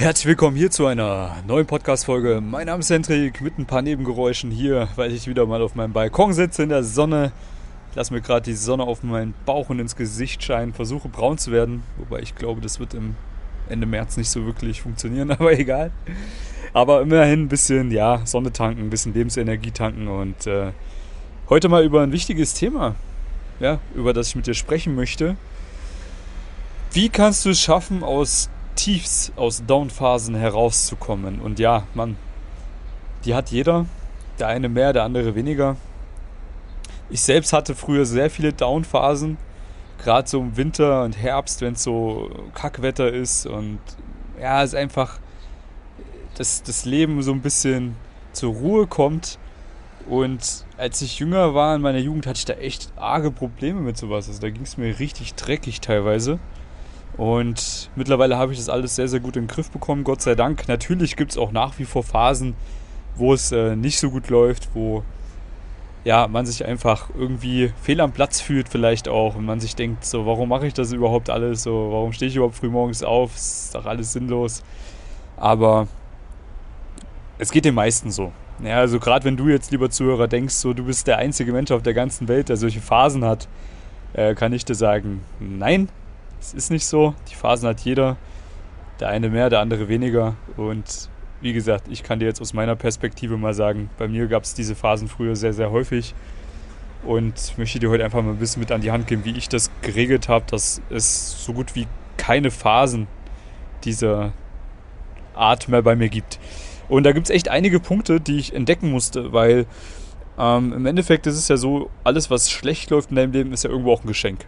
Herzlich willkommen hier zu einer neuen Podcast-Folge. Mein Name ist Hendrik mit ein paar Nebengeräuschen hier, weil ich wieder mal auf meinem Balkon sitze in der Sonne. Lass mir gerade die Sonne auf meinen Bauch und ins Gesicht scheinen, versuche braun zu werden, wobei ich glaube, das wird im Ende März nicht so wirklich funktionieren, aber egal. Aber immerhin ein bisschen, ja, Sonne tanken, ein bisschen Lebensenergie tanken und äh, heute mal über ein wichtiges Thema, ja, über das ich mit dir sprechen möchte. Wie kannst du es schaffen, aus Tiefs, aus Downphasen herauszukommen? Und ja, man, die hat jeder. Der eine mehr, der andere weniger. Ich selbst hatte früher sehr viele Downphasen, gerade so im Winter und Herbst, wenn es so Kackwetter ist und ja, es einfach dass das Leben so ein bisschen zur Ruhe kommt. Und als ich jünger war in meiner Jugend, hatte ich da echt arge Probleme mit sowas. Also da ging es mir richtig dreckig teilweise. Und mittlerweile habe ich das alles sehr, sehr gut in den Griff bekommen, Gott sei Dank. Natürlich gibt es auch nach wie vor Phasen, wo es äh, nicht so gut läuft, wo ja, man sich einfach irgendwie fehl am Platz fühlt vielleicht auch und man sich denkt, so, warum mache ich das überhaupt alles? So, warum stehe ich überhaupt früh morgens auf? Ist doch alles sinnlos. Aber es geht den meisten so. Ja, also gerade wenn du jetzt, lieber Zuhörer, denkst, so du bist der einzige Mensch auf der ganzen Welt, der solche Phasen hat, äh, kann ich dir sagen, nein, es ist nicht so. Die Phasen hat jeder. Der eine mehr, der andere weniger. Und wie gesagt, ich kann dir jetzt aus meiner Perspektive mal sagen, bei mir gab es diese Phasen früher sehr, sehr häufig. Und möchte dir heute einfach mal ein bisschen mit an die Hand geben, wie ich das geregelt habe, dass es so gut wie keine Phasen dieser Art mehr bei mir gibt. Und da gibt es echt einige Punkte, die ich entdecken musste, weil ähm, im Endeffekt ist es ja so, alles, was schlecht läuft in deinem Leben, ist ja irgendwo auch ein Geschenk.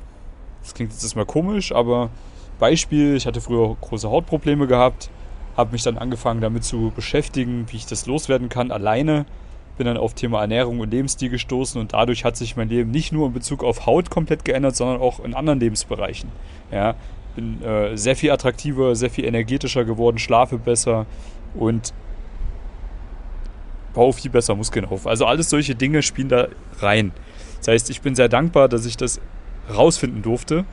Das klingt jetzt erstmal komisch, aber Beispiel, ich hatte früher große Hautprobleme gehabt, habe mich dann angefangen damit zu beschäftigen, wie ich das loswerden kann, alleine. Bin dann auf Thema Ernährung und Lebensstil gestoßen und dadurch hat sich mein Leben nicht nur in Bezug auf Haut komplett geändert, sondern auch in anderen Lebensbereichen. Ja, bin äh, sehr viel attraktiver, sehr viel energetischer geworden, schlafe besser und baue viel besser Muskeln auf. Also alles solche Dinge spielen da rein. Das heißt, ich bin sehr dankbar, dass ich das rausfinden durfte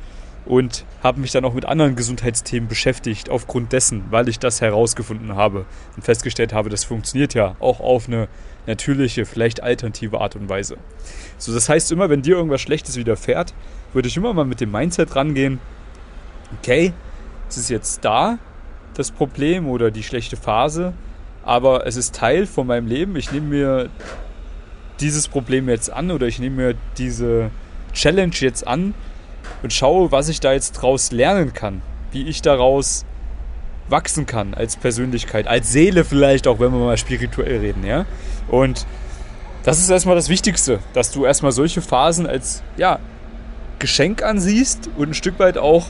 und habe mich dann auch mit anderen Gesundheitsthemen beschäftigt aufgrund dessen, weil ich das herausgefunden habe und festgestellt habe, das funktioniert ja auch auf eine natürliche, vielleicht alternative Art und Weise. So, das heißt immer, wenn dir irgendwas Schlechtes widerfährt, würde ich immer mal mit dem Mindset rangehen, okay, es ist jetzt da, das Problem oder die schlechte Phase, aber es ist Teil von meinem Leben. Ich nehme mir dieses Problem jetzt an oder ich nehme mir diese Challenge jetzt an und schaue, was ich da jetzt draus lernen kann, wie ich daraus wachsen kann als Persönlichkeit, als Seele vielleicht auch, wenn wir mal spirituell reden, ja. Und das ist erstmal das Wichtigste, dass du erstmal solche Phasen als ja, Geschenk ansiehst und ein Stück weit auch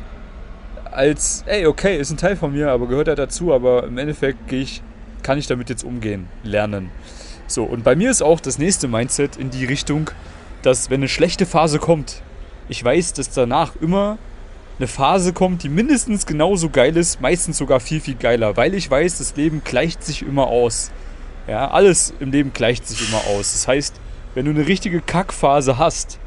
als, ey, okay, ist ein Teil von mir, aber gehört ja dazu, aber im Endeffekt gehe ich, kann ich damit jetzt umgehen, lernen. So, und bei mir ist auch das nächste Mindset in die Richtung, dass wenn eine schlechte Phase kommt, ich weiß, dass danach immer eine Phase kommt, die mindestens genauso geil ist, meistens sogar viel, viel geiler, weil ich weiß, das Leben gleicht sich immer aus. Ja, alles im Leben gleicht sich immer aus. Das heißt, wenn du eine richtige Kackphase hast,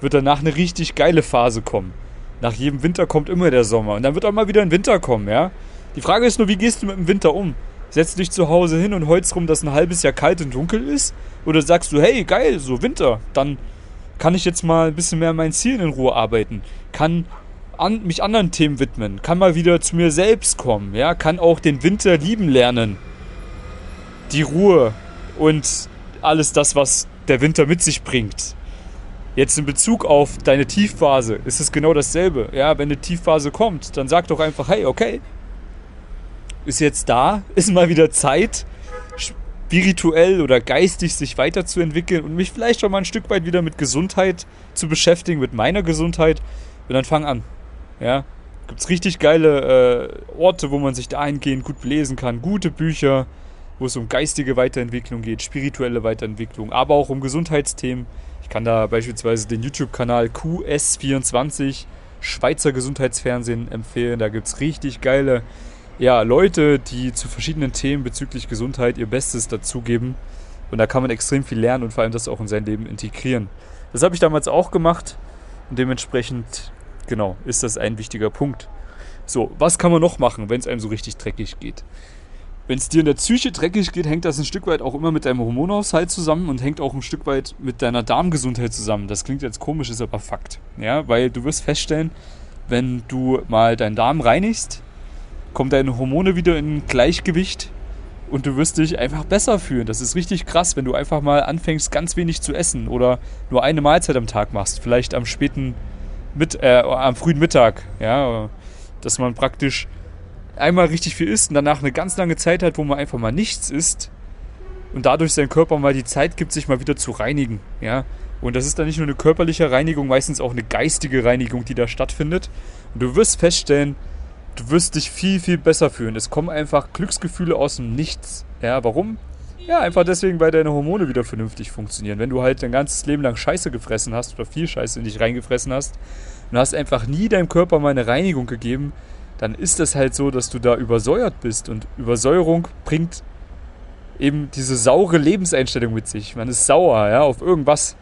wird danach eine richtig geile Phase kommen. Nach jedem Winter kommt immer der Sommer und dann wird auch mal wieder ein Winter kommen, ja? Die Frage ist nur, wie gehst du mit dem Winter um? Setzt du dich zu Hause hin und holst rum, dass ein halbes Jahr kalt und dunkel ist? Oder sagst du, hey, geil, so Winter, dann kann ich jetzt mal ein bisschen mehr an meinen Zielen in Ruhe arbeiten, kann an, mich anderen Themen widmen, kann mal wieder zu mir selbst kommen, ja, kann auch den Winter lieben lernen. Die Ruhe und alles das, was der Winter mit sich bringt. Jetzt in Bezug auf deine Tiefphase ist es genau dasselbe. Ja, wenn eine Tiefphase kommt, dann sag doch einfach, hey, okay, ist jetzt da, ist mal wieder Zeit, spirituell oder geistig sich weiterzuentwickeln und mich vielleicht schon mal ein Stück weit wieder mit Gesundheit zu beschäftigen, mit meiner Gesundheit. Und dann fang an. Ja, gibt es richtig geile äh, Orte, wo man sich dahingehend gut belesen kann, gute Bücher, wo es um geistige Weiterentwicklung geht, spirituelle Weiterentwicklung, aber auch um Gesundheitsthemen. Ich kann da beispielsweise den YouTube-Kanal QS24 Schweizer Gesundheitsfernsehen empfehlen. Da gibt es richtig geile ja, Leute, die zu verschiedenen Themen bezüglich Gesundheit ihr Bestes dazugeben. Und da kann man extrem viel lernen und vor allem das auch in sein Leben integrieren. Das habe ich damals auch gemacht und dementsprechend, genau, ist das ein wichtiger Punkt. So, was kann man noch machen, wenn es einem so richtig dreckig geht? Wenn es dir in der Psyche dreckig geht, hängt das ein Stück weit auch immer mit deinem Hormonaushalt zusammen und hängt auch ein Stück weit mit deiner Darmgesundheit zusammen. Das klingt jetzt komisch, ist aber Fakt. Ja, weil du wirst feststellen, wenn du mal deinen Darm reinigst, kommen deine Hormone wieder in Gleichgewicht und du wirst dich einfach besser fühlen. Das ist richtig krass, wenn du einfach mal anfängst, ganz wenig zu essen oder nur eine Mahlzeit am Tag machst. Vielleicht am späten, mit, äh, am frühen Mittag. Ja, dass man praktisch einmal richtig viel isst und danach eine ganz lange Zeit hat, wo man einfach mal nichts isst und dadurch sein Körper mal die Zeit gibt, sich mal wieder zu reinigen. Ja, und das ist dann nicht nur eine körperliche Reinigung, meistens auch eine geistige Reinigung, die da stattfindet. Und du wirst feststellen, du wirst dich viel, viel besser fühlen. Es kommen einfach Glücksgefühle aus dem Nichts. Ja, warum? Ja, einfach deswegen, weil deine Hormone wieder vernünftig funktionieren. Wenn du halt dein ganzes Leben lang Scheiße gefressen hast oder viel Scheiße in dich reingefressen hast und hast einfach nie deinem Körper mal eine Reinigung gegeben, dann ist das halt so, dass du da übersäuert bist. Und Übersäuerung bringt eben diese saure Lebenseinstellung mit sich. Man ist sauer, ja, auf irgendwas.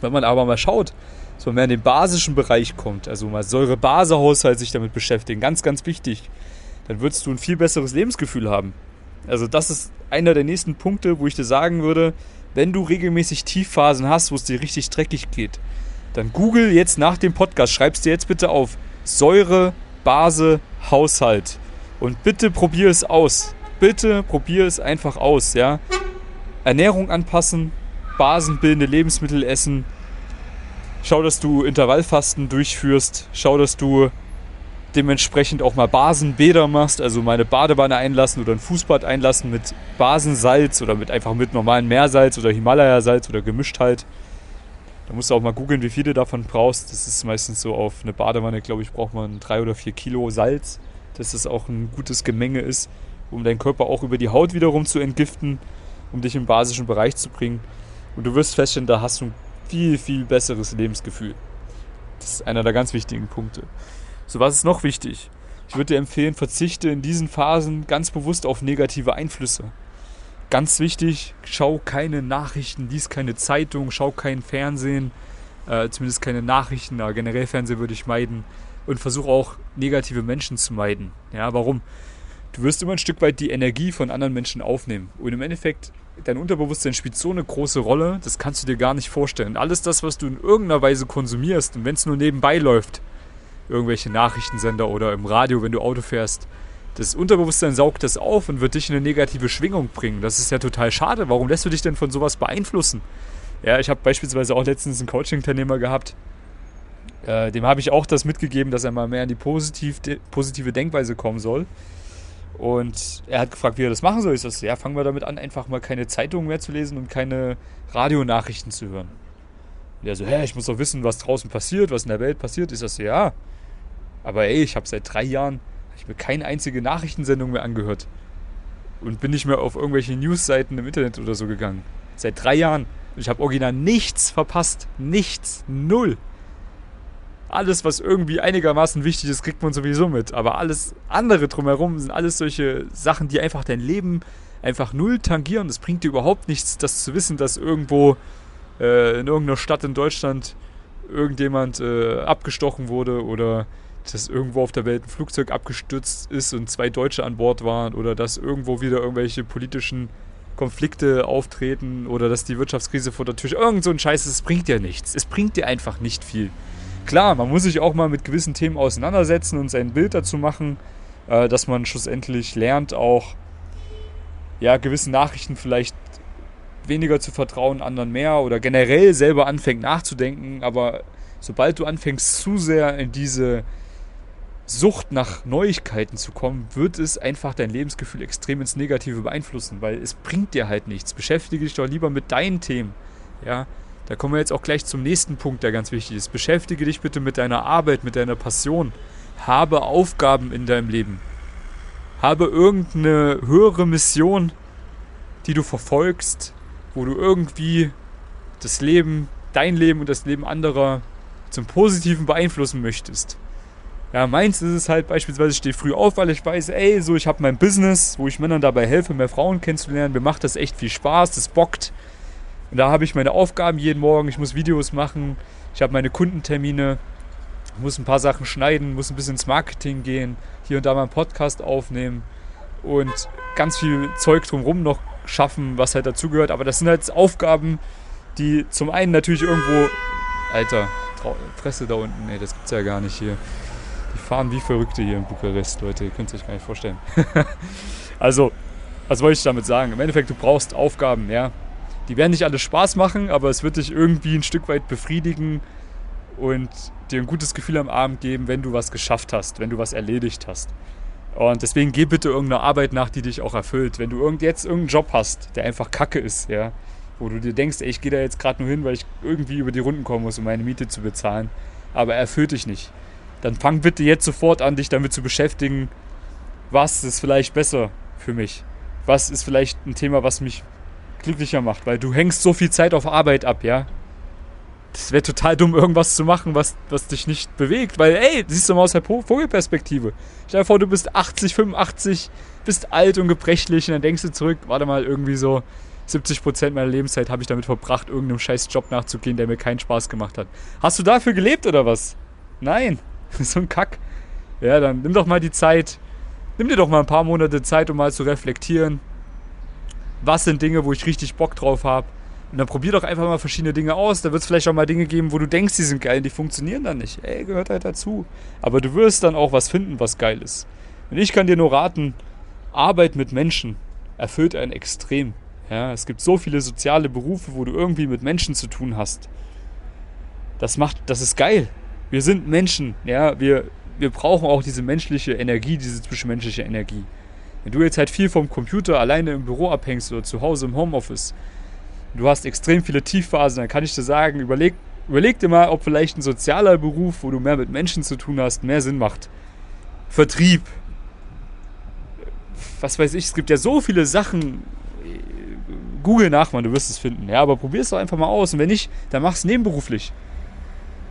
Wenn man aber mal schaut, man mehr in den basischen Bereich kommt, also mal Säure-Base-Haushalt sich damit beschäftigen, ganz, ganz wichtig, dann würdest du ein viel besseres Lebensgefühl haben. Also das ist einer der nächsten Punkte, wo ich dir sagen würde, wenn du regelmäßig Tiefphasen hast, wo es dir richtig dreckig geht, dann google jetzt nach dem Podcast, schreibst dir jetzt bitte auf Säure, Base, Haushalt und bitte probier es aus. Bitte probier es einfach aus, ja. Ernährung anpassen, basenbildende Lebensmittel essen, Schau, dass du Intervallfasten durchführst. Schau, dass du dementsprechend auch mal Basenbäder machst, also mal eine Badewanne einlassen oder ein Fußbad einlassen mit Basensalz oder mit einfach mit normalem Meersalz oder Himalaya-Salz oder gemischt halt. Da musst du auch mal googeln, wie viel du davon brauchst. Das ist meistens so auf eine Badewanne, glaube ich, braucht man drei oder vier Kilo Salz, dass das auch ein gutes Gemenge ist, um deinen Körper auch über die Haut wiederum zu entgiften, um dich im basischen Bereich zu bringen. Und du wirst feststellen, da hast du ein viel, viel besseres Lebensgefühl. Das ist einer der ganz wichtigen Punkte. So, was ist noch wichtig? Ich würde dir empfehlen, verzichte in diesen Phasen ganz bewusst auf negative Einflüsse. Ganz wichtig, schau keine Nachrichten, lies keine Zeitung, schau kein Fernsehen, äh, zumindest keine Nachrichten, aber generell Fernsehen würde ich meiden und versuche auch negative Menschen zu meiden. Ja, warum? Du wirst immer ein Stück weit die Energie von anderen Menschen aufnehmen. Und im Endeffekt dein Unterbewusstsein spielt so eine große Rolle, das kannst du dir gar nicht vorstellen. Alles das, was du in irgendeiner Weise konsumierst und wenn es nur nebenbei läuft, irgendwelche Nachrichtensender oder im Radio, wenn du Auto fährst, das Unterbewusstsein saugt das auf und wird dich in eine negative Schwingung bringen. Das ist ja total schade. Warum lässt du dich denn von sowas beeinflussen? Ja, ich habe beispielsweise auch letztens einen Coaching-Teilnehmer gehabt. Äh, dem habe ich auch das mitgegeben, dass er mal mehr in die positiv, positive Denkweise kommen soll. Und er hat gefragt, wie er das machen soll. Ich sage, ja, fangen wir damit an, einfach mal keine Zeitungen mehr zu lesen und keine Radionachrichten zu hören. Und er so, hä, ich muss doch wissen, was draußen passiert, was in der Welt passiert. Ich sage, ja, aber ey, ich habe seit drei Jahren ich mir keine einzige Nachrichtensendung mehr angehört. Und bin nicht mehr auf irgendwelche Newsseiten im Internet oder so gegangen. Seit drei Jahren. Und ich habe original nichts verpasst. Nichts. Null alles, was irgendwie einigermaßen wichtig ist, kriegt man sowieso mit. Aber alles andere drumherum sind alles solche Sachen, die einfach dein Leben einfach null tangieren. Es bringt dir überhaupt nichts, das zu wissen, dass irgendwo äh, in irgendeiner Stadt in Deutschland irgendjemand äh, abgestochen wurde oder dass irgendwo auf der Welt ein Flugzeug abgestürzt ist und zwei Deutsche an Bord waren oder dass irgendwo wieder irgendwelche politischen Konflikte auftreten oder dass die Wirtschaftskrise vor der Tür irgend so ein Scheiß, es bringt dir nichts. Es bringt dir einfach nicht viel klar, man muss sich auch mal mit gewissen Themen auseinandersetzen und sein Bild dazu machen, äh, dass man schlussendlich lernt, auch ja, gewissen Nachrichten vielleicht weniger zu vertrauen, anderen mehr oder generell selber anfängt nachzudenken. Aber sobald du anfängst, zu sehr in diese Sucht nach Neuigkeiten zu kommen, wird es einfach dein Lebensgefühl extrem ins Negative beeinflussen, weil es bringt dir halt nichts. Beschäftige dich doch lieber mit deinen Themen. Ja, da kommen wir jetzt auch gleich zum nächsten Punkt, der ganz wichtig ist. Beschäftige dich bitte mit deiner Arbeit, mit deiner Passion. Habe Aufgaben in deinem Leben. Habe irgendeine höhere Mission, die du verfolgst, wo du irgendwie das Leben, dein Leben und das Leben anderer zum Positiven beeinflussen möchtest. Ja, meins ist es halt beispielsweise, ich stehe früh auf, weil ich weiß, ey, so ich habe mein Business, wo ich Männern dabei helfe, mehr Frauen kennenzulernen. Mir macht das echt viel Spaß, das bockt. Und da habe ich meine Aufgaben jeden Morgen. Ich muss Videos machen. Ich habe meine Kundentermine. muss ein paar Sachen schneiden, muss ein bisschen ins Marketing gehen, hier und da mal einen Podcast aufnehmen und ganz viel Zeug drumherum noch schaffen, was halt dazugehört. Aber das sind halt Aufgaben, die zum einen natürlich irgendwo. Alter, Presse da unten, nee, das gibt's ja gar nicht hier. Die fahren wie Verrückte hier in Bukarest, Leute, ihr könnt es euch gar nicht vorstellen. also, was wollte ich damit sagen? Im Endeffekt, du brauchst Aufgaben, ja. Die werden nicht alle Spaß machen, aber es wird dich irgendwie ein Stück weit befriedigen und dir ein gutes Gefühl am Abend geben, wenn du was geschafft hast, wenn du was erledigt hast. Und deswegen geh bitte irgendeiner Arbeit nach, die dich auch erfüllt. Wenn du irgend jetzt irgendeinen Job hast, der einfach kacke ist, ja, wo du dir denkst, ey, ich gehe da jetzt gerade nur hin, weil ich irgendwie über die Runden kommen muss, um meine Miete zu bezahlen, aber er erfüllt dich nicht. Dann fang bitte jetzt sofort an, dich damit zu beschäftigen, was ist vielleicht besser für mich? Was ist vielleicht ein Thema, was mich glücklicher macht? Weil du hängst so viel Zeit auf Arbeit ab, ja? das wäre total dumm, irgendwas zu machen, was, was dich nicht bewegt. Weil, ey, siehst du mal aus der Vogelperspektive. Stell dir vor, du bist 80, 85, bist alt und gebrechlich und dann denkst du zurück, warte mal, irgendwie so 70% meiner Lebenszeit habe ich damit verbracht, irgendeinem scheiß Job nachzugehen, der mir keinen Spaß gemacht hat. Hast du dafür gelebt oder was? Nein. so ein Kack. Ja, dann nimm doch mal die Zeit. Nimm dir doch mal ein paar Monate Zeit, um mal zu reflektieren. Was sind Dinge, wo ich richtig Bock drauf habe? Und dann probier doch einfach mal verschiedene Dinge aus. Da wird es vielleicht auch mal Dinge geben, wo du denkst, die sind geil, die funktionieren dann nicht. Ey, gehört halt dazu. Aber du wirst dann auch was finden, was geil ist. Und ich kann dir nur raten, Arbeit mit Menschen erfüllt einen extrem. Ja, es gibt so viele soziale Berufe, wo du irgendwie mit Menschen zu tun hast. Das macht, das ist geil. Wir sind Menschen, ja, wir, wir brauchen auch diese menschliche Energie, diese zwischenmenschliche Energie. Wenn du jetzt halt viel vom Computer alleine im Büro abhängst oder zu Hause im Homeoffice, du hast extrem viele Tiefphasen, dann kann ich dir sagen, überleg, überleg dir mal, ob vielleicht ein sozialer Beruf, wo du mehr mit Menschen zu tun hast, mehr Sinn macht. Vertrieb. Was weiß ich, es gibt ja so viele Sachen. Google nach, man, du wirst es finden. Ja, aber probier es doch einfach mal aus. Und wenn nicht, dann mach es nebenberuflich.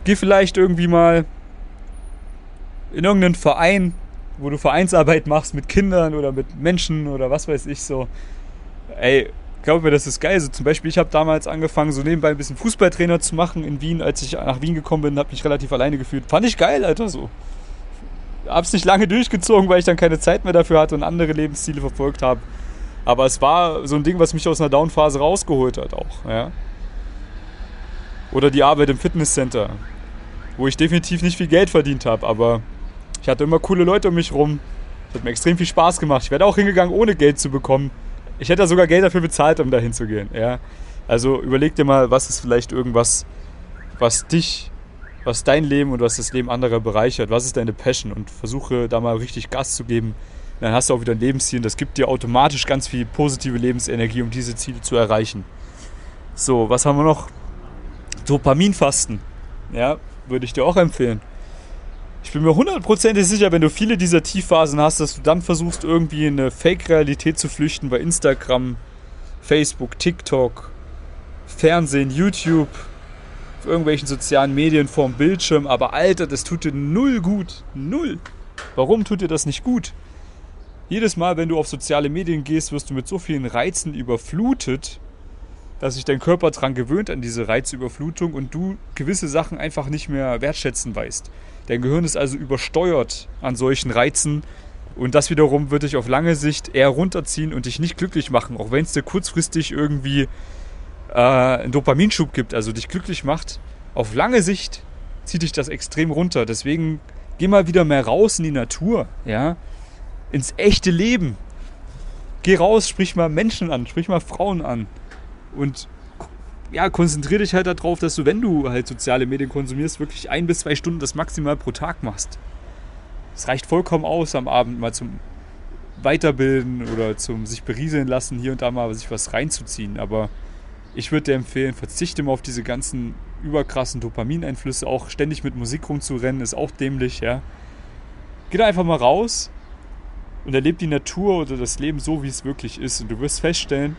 Geh vielleicht irgendwie mal in irgendeinen Verein, wo du Vereinsarbeit machst mit Kindern oder mit Menschen oder was weiß ich so. Ey, glaube mir, das ist geil. So zum Beispiel, ich habe damals angefangen, so nebenbei ein bisschen Fußballtrainer zu machen in Wien. Als ich nach Wien gekommen bin, habe mich relativ alleine gefühlt. Fand ich geil, Alter, so. Hab's nicht lange durchgezogen, weil ich dann keine Zeit mehr dafür hatte und andere Lebensziele verfolgt habe. Aber es war so ein Ding, was mich aus einer Downphase rausgeholt hat auch, ja. Oder die Arbeit im Fitnesscenter, wo ich definitiv nicht viel Geld verdient habe, aber ich hatte immer coole Leute um mich rum. Es hat mir extrem viel Spaß gemacht. Ich werde auch hingegangen, ohne Geld zu bekommen. Ich hätte sogar Geld dafür bezahlt, um da hinzugehen. Ja? Also überleg dir mal, was ist vielleicht irgendwas, was dich, was dein Leben und was das Leben anderer bereichert. Was ist deine Passion? Und versuche da mal richtig Gas zu geben. Dann hast du auch wieder ein Lebensziel und das gibt dir automatisch ganz viel positive Lebensenergie, um diese Ziele zu erreichen. So, was haben wir noch? Dopaminfasten. Ja, würde ich dir auch empfehlen. Ich bin mir hundertprozentig sicher, wenn du viele dieser Tiefphasen hast, dass du dann versuchst, irgendwie in eine Fake-Realität zu flüchten bei Instagram, Facebook, TikTok, Fernsehen, YouTube, auf irgendwelchen sozialen Medien vorm Bildschirm. Aber Alter, das tut dir null gut. Null. Warum tut dir das nicht gut? Jedes Mal, wenn du auf soziale Medien gehst, wirst du mit so vielen Reizen überflutet, dass sich dein Körper daran gewöhnt an diese Reizüberflutung und du gewisse Sachen einfach nicht mehr wertschätzen weißt. Dein Gehirn ist also übersteuert an solchen Reizen und das wiederum wird dich auf lange Sicht eher runterziehen und dich nicht glücklich machen, auch wenn es dir kurzfristig irgendwie äh, einen Dopaminschub gibt, also dich glücklich macht. Auf lange Sicht zieht dich das extrem runter. Deswegen geh mal wieder mehr raus in die Natur, ja, ins echte Leben. Geh raus, sprich mal Menschen an, sprich mal Frauen an. Und ja, konzentriere dich halt darauf, dass du, wenn du halt soziale Medien konsumierst, wirklich ein bis zwei Stunden das maximal pro Tag machst. Es reicht vollkommen aus, am Abend mal zum Weiterbilden oder zum sich berieseln lassen, hier und da mal sich was reinzuziehen. Aber ich würde dir empfehlen, verzichte mal auf diese ganzen überkrassen Dopamineinflüsse. Auch ständig mit Musik rumzurennen ist auch dämlich, ja. Geh da einfach mal raus und erlebe die Natur oder das Leben so, wie es wirklich ist. Und du wirst feststellen,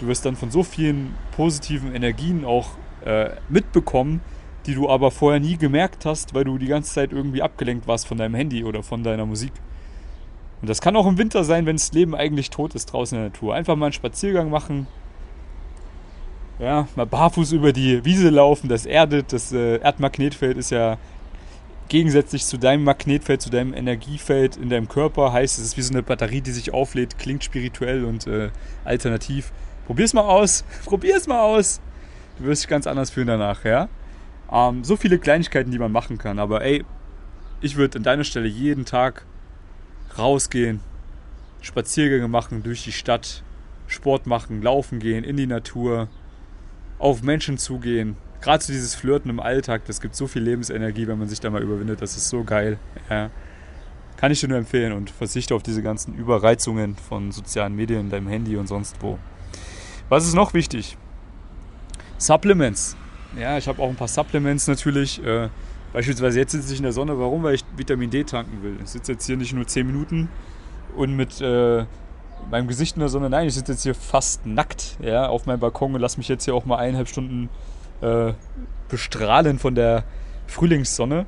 Du wirst dann von so vielen positiven Energien auch äh, mitbekommen, die du aber vorher nie gemerkt hast, weil du die ganze Zeit irgendwie abgelenkt warst von deinem Handy oder von deiner Musik. Und das kann auch im Winter sein, wenn das Leben eigentlich tot ist draußen in der Natur. Einfach mal einen Spaziergang machen, ja, mal barfuß über die Wiese laufen, das erdet, das äh, Erdmagnetfeld ist ja gegensätzlich zu deinem Magnetfeld, zu deinem Energiefeld in deinem Körper. Heißt, es ist wie so eine Batterie, die sich auflädt, klingt spirituell und äh, alternativ. Probier's mal aus. Probier's mal aus. Du wirst dich ganz anders fühlen danach, ja? Ähm, so viele Kleinigkeiten, die man machen kann. Aber ey, ich würde an deiner Stelle jeden Tag rausgehen, Spaziergänge machen durch die Stadt, Sport machen, laufen gehen, in die Natur, auf Menschen zugehen. Gerade so dieses Flirten im Alltag, das gibt so viel Lebensenergie, wenn man sich da mal überwindet. Das ist so geil. Ja. Kann ich dir nur empfehlen und verzichte auf diese ganzen Überreizungen von sozialen Medien, deinem Handy und sonst wo. Was ist noch wichtig? Supplements. Ja, ich habe auch ein paar Supplements natürlich. Äh, beispielsweise jetzt sitze ich in der Sonne. Warum? Weil ich Vitamin D tanken will. Ich sitze jetzt hier nicht nur 10 Minuten und mit äh, meinem Gesicht in der Sonne. Nein, ich sitze jetzt hier fast nackt ja, auf meinem Balkon und lasse mich jetzt hier auch mal eineinhalb Stunden äh, bestrahlen von der Frühlingssonne.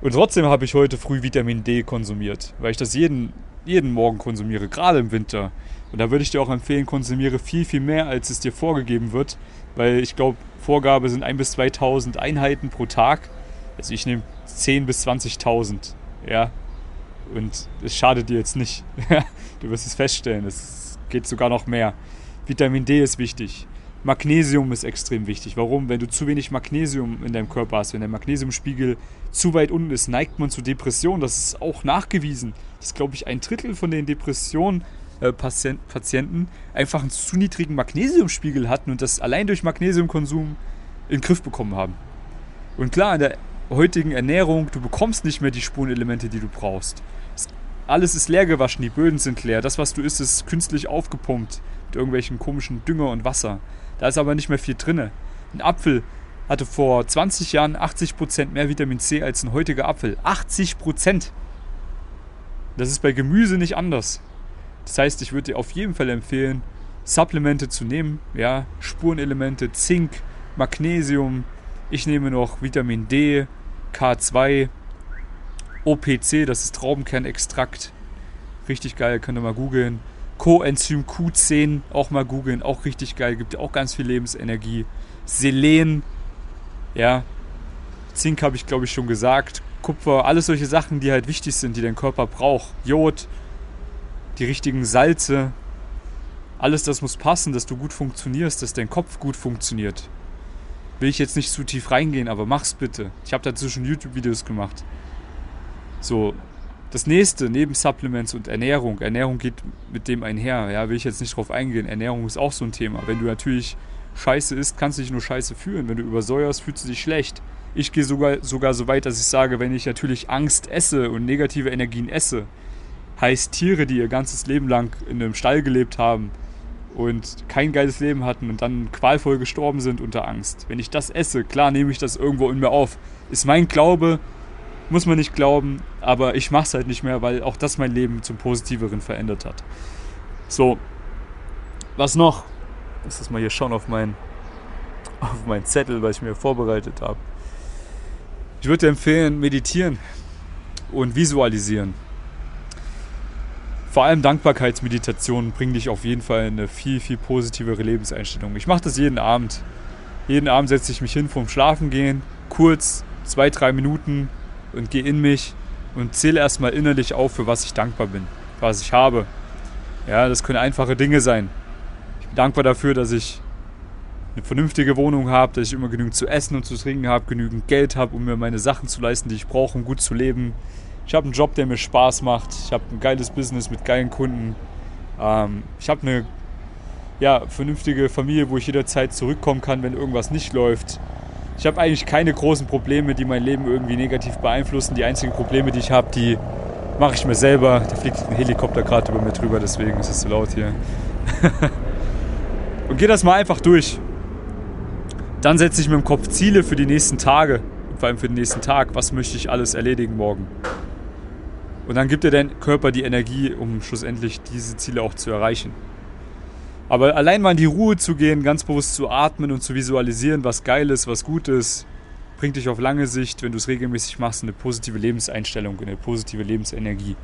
Und trotzdem habe ich heute früh Vitamin D konsumiert, weil ich das jeden, jeden Morgen konsumiere, gerade im Winter. Und da würde ich dir auch empfehlen, konsumiere viel, viel mehr, als es dir vorgegeben wird, weil ich glaube, Vorgabe sind 1.000 bis 2.000 Einheiten pro Tag. Also ich nehme 10.000 bis 20.000. Ja, und es schadet dir jetzt nicht. du wirst es feststellen, es geht sogar noch mehr. Vitamin D ist wichtig. Magnesium ist extrem wichtig. Warum? Wenn du zu wenig Magnesium in deinem Körper hast, wenn der Magnesiumspiegel zu weit unten ist, neigt man zu Depressionen. Das ist auch nachgewiesen. Das ist, glaube ich, ein Drittel von den Depressionen. Äh, Patienten einfach einen zu niedrigen Magnesiumspiegel hatten und das allein durch Magnesiumkonsum in den Griff bekommen haben. Und klar, in der heutigen Ernährung, du bekommst nicht mehr die Spurenelemente, die du brauchst. Alles ist leer gewaschen, die Böden sind leer. Das, was du isst, ist künstlich aufgepumpt mit irgendwelchen komischen Dünger und Wasser. Da ist aber nicht mehr viel drin. Ein Apfel hatte vor 20 Jahren 80% mehr Vitamin C als ein heutiger Apfel. 80%! Das ist bei Gemüse nicht anders. Das heißt, ich würde dir auf jeden Fall empfehlen, Supplemente zu nehmen. Ja, Spurenelemente, Zink, Magnesium. Ich nehme noch Vitamin D, K2, OPC, das ist Traubenkernextrakt. Richtig geil, könnt ihr mal googeln. Coenzym Q10 auch mal googeln, auch richtig geil, gibt auch ganz viel Lebensenergie. Selen, ja, Zink habe ich glaube ich schon gesagt. Kupfer, alles solche Sachen, die halt wichtig sind, die dein Körper braucht. Jod, die richtigen Salze. Alles das muss passen, dass du gut funktionierst, dass dein Kopf gut funktioniert. Will ich jetzt nicht zu tief reingehen, aber mach's bitte. Ich habe dazu schon YouTube-Videos gemacht. So, das nächste, neben Supplements und Ernährung, Ernährung geht mit dem einher, ja, will ich jetzt nicht drauf eingehen. Ernährung ist auch so ein Thema. Wenn du natürlich Scheiße isst, kannst du dich nur Scheiße fühlen. Wenn du übersäuerst, fühlst du dich schlecht. Ich gehe sogar, sogar so weit, dass ich sage, wenn ich natürlich Angst esse und negative Energien esse, heißt Tiere, die ihr ganzes Leben lang in einem Stall gelebt haben und kein geiles Leben hatten und dann qualvoll gestorben sind unter Angst. Wenn ich das esse, klar nehme ich das irgendwo in mir auf. Ist mein Glaube, muss man nicht glauben, aber ich mache es halt nicht mehr, weil auch das mein Leben zum Positiveren verändert hat. So, was noch? Lass das mal hier schauen auf meinen auf meinen Zettel, was ich mir vorbereitet habe. Ich würde empfehlen, meditieren und visualisieren. Vor allem Dankbarkeitsmeditationen bringen dich auf jeden Fall in eine viel, viel positivere Lebenseinstellung. Ich mache das jeden Abend. Jeden Abend setze ich mich hin vorm Schlafengehen, kurz, zwei, drei Minuten, und gehe in mich und zähle erstmal innerlich auf, für was ich dankbar bin, was ich habe. Ja, das können einfache Dinge sein. Ich bin dankbar dafür, dass ich eine vernünftige Wohnung habe, dass ich immer genügend zu essen und zu trinken habe, genügend Geld habe, um mir meine Sachen zu leisten, die ich brauche, um gut zu leben. Ich habe einen Job, der mir Spaß macht. Ich habe ein geiles Business mit geilen Kunden. Ähm, ich habe eine ja, vernünftige Familie, wo ich jederzeit zurückkommen kann, wenn irgendwas nicht läuft. Ich habe eigentlich keine großen Probleme, die mein Leben irgendwie negativ beeinflussen. Die einzigen Probleme, die ich habe, die mache ich mir selber. Da fliegt ein Helikopter gerade über mir drüber, deswegen ist es so laut hier. und gehe das mal einfach durch. Dann setze ich mir im Kopf Ziele für die nächsten Tage. Vor allem für den nächsten Tag. Was möchte ich alles erledigen morgen? Und dann gibt dir dein Körper die Energie, um schlussendlich diese Ziele auch zu erreichen. Aber allein mal in die Ruhe zu gehen, ganz bewusst zu atmen und zu visualisieren, was geil ist, was gut ist, bringt dich auf lange Sicht, wenn du es regelmäßig machst, eine positive Lebenseinstellung, eine positive Lebensenergie.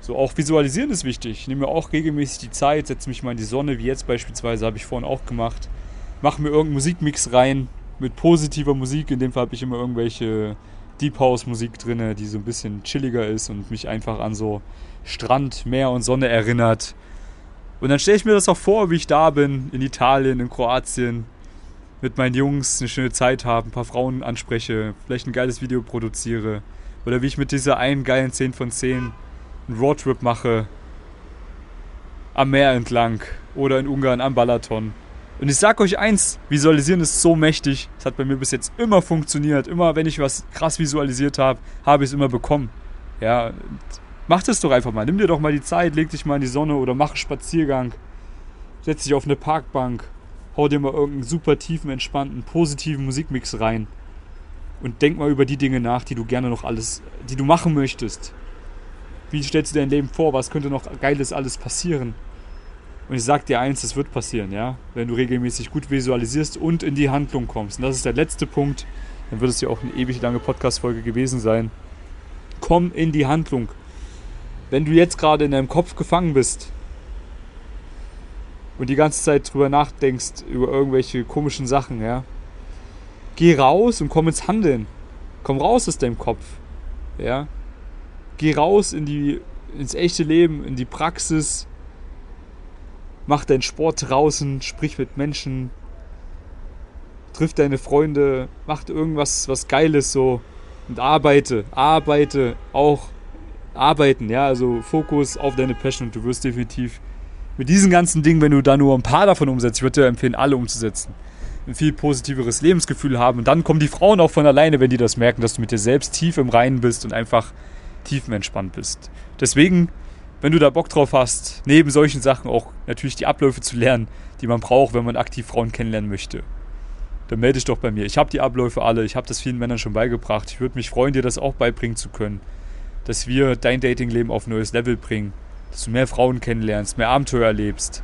So, auch visualisieren ist wichtig. Ich nehme mir auch regelmäßig die Zeit, setze mich mal in die Sonne, wie jetzt beispielsweise, habe ich vorhin auch gemacht. Mache mir irgendeinen Musikmix rein mit positiver Musik. In dem Fall habe ich immer irgendwelche Deep House Musik drin, die so ein bisschen chilliger ist und mich einfach an so Strand, Meer und Sonne erinnert. Und dann stelle ich mir das auch vor, wie ich da bin, in Italien, in Kroatien, mit meinen Jungs eine schöne Zeit habe, ein paar Frauen anspreche, vielleicht ein geiles Video produziere. Oder wie ich mit dieser einen geilen 10 von 10 einen Roadtrip mache. Am Meer entlang oder in Ungarn am Balaton. Und ich sag euch eins, Visualisieren ist so mächtig. Es hat bei mir bis jetzt immer funktioniert. Immer wenn ich was krass visualisiert habe, habe ich es immer bekommen. Ja, mach das doch einfach mal. Nimm dir doch mal die Zeit, leg dich mal in die Sonne oder mach einen Spaziergang. Setz dich auf eine Parkbank hau dir mal irgendeinen super tiefen, entspannten, positiven Musikmix rein und denk mal über die Dinge nach, die du gerne noch alles, die du machen möchtest. Wie stellst du dein Leben vor? Was könnte noch Geiles alles passieren? Und ich sag dir eins, das wird passieren, ja? Wenn du regelmäßig gut visualisierst und in die Handlung kommst. Und das ist der letzte Punkt. Dann wird es ja auch eine ewig lange Podcast-Folge gewesen sein. Komm in die Handlung. Wenn du jetzt gerade in deinem Kopf gefangen bist, und die ganze Zeit drüber nachdenkst, über irgendwelche komischen Sachen, ja. Geh raus und komm ins Handeln. Komm raus aus deinem Kopf. Ja. Geh raus in die, ins echte Leben, in die Praxis. Mach deinen Sport draußen, sprich mit Menschen. Triff deine Freunde, mach irgendwas was Geiles so und arbeite, arbeite auch arbeiten, ja, also Fokus auf deine Passion und du wirst definitiv mit diesen ganzen Dingen, wenn du da nur ein paar davon umsetzt, ich würde dir empfehlen, alle umzusetzen. Ein viel positiveres Lebensgefühl haben. Und dann kommen die Frauen auch von alleine, wenn die das merken, dass du mit dir selbst tief im Reinen bist und einfach tiefenentspannt bist. Deswegen, wenn du da Bock drauf hast, neben solchen Sachen auch natürlich die Abläufe zu lernen, die man braucht, wenn man aktiv Frauen kennenlernen möchte, dann melde dich doch bei mir. Ich habe die Abläufe alle, ich habe das vielen Männern schon beigebracht. Ich würde mich freuen, dir das auch beibringen zu können, dass wir dein Datingleben auf ein neues Level bringen dass du mehr Frauen kennenlernst, mehr Abenteuer erlebst.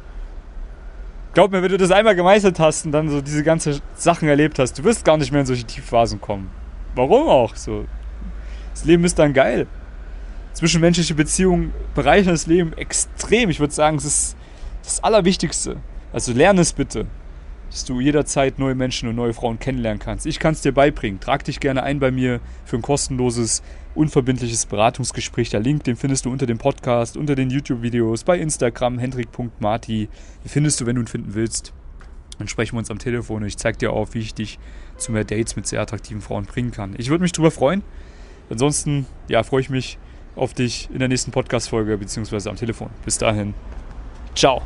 Glaub mir, wenn du das einmal gemeistert hast und dann so diese ganzen Sachen erlebt hast, du wirst gar nicht mehr in solche Tiefphasen kommen. Warum auch? So, das Leben ist dann geil. Zwischenmenschliche Beziehungen bereichern das Leben extrem. Ich würde sagen, es ist das Allerwichtigste. Also lerne es bitte dass du jederzeit neue Menschen und neue Frauen kennenlernen kannst. Ich kann es dir beibringen. Trag dich gerne ein bei mir für ein kostenloses, unverbindliches Beratungsgespräch. Der Link, den findest du unter dem Podcast, unter den YouTube-Videos, bei Instagram, hendrik.marti. Den findest du, wenn du ihn finden willst. Dann sprechen wir uns am Telefon und ich zeige dir auch, wie ich dich zu mehr Dates mit sehr attraktiven Frauen bringen kann. Ich würde mich darüber freuen. Ansonsten, ja, freue ich mich auf dich in der nächsten Podcast-Folge beziehungsweise am Telefon. Bis dahin. Ciao.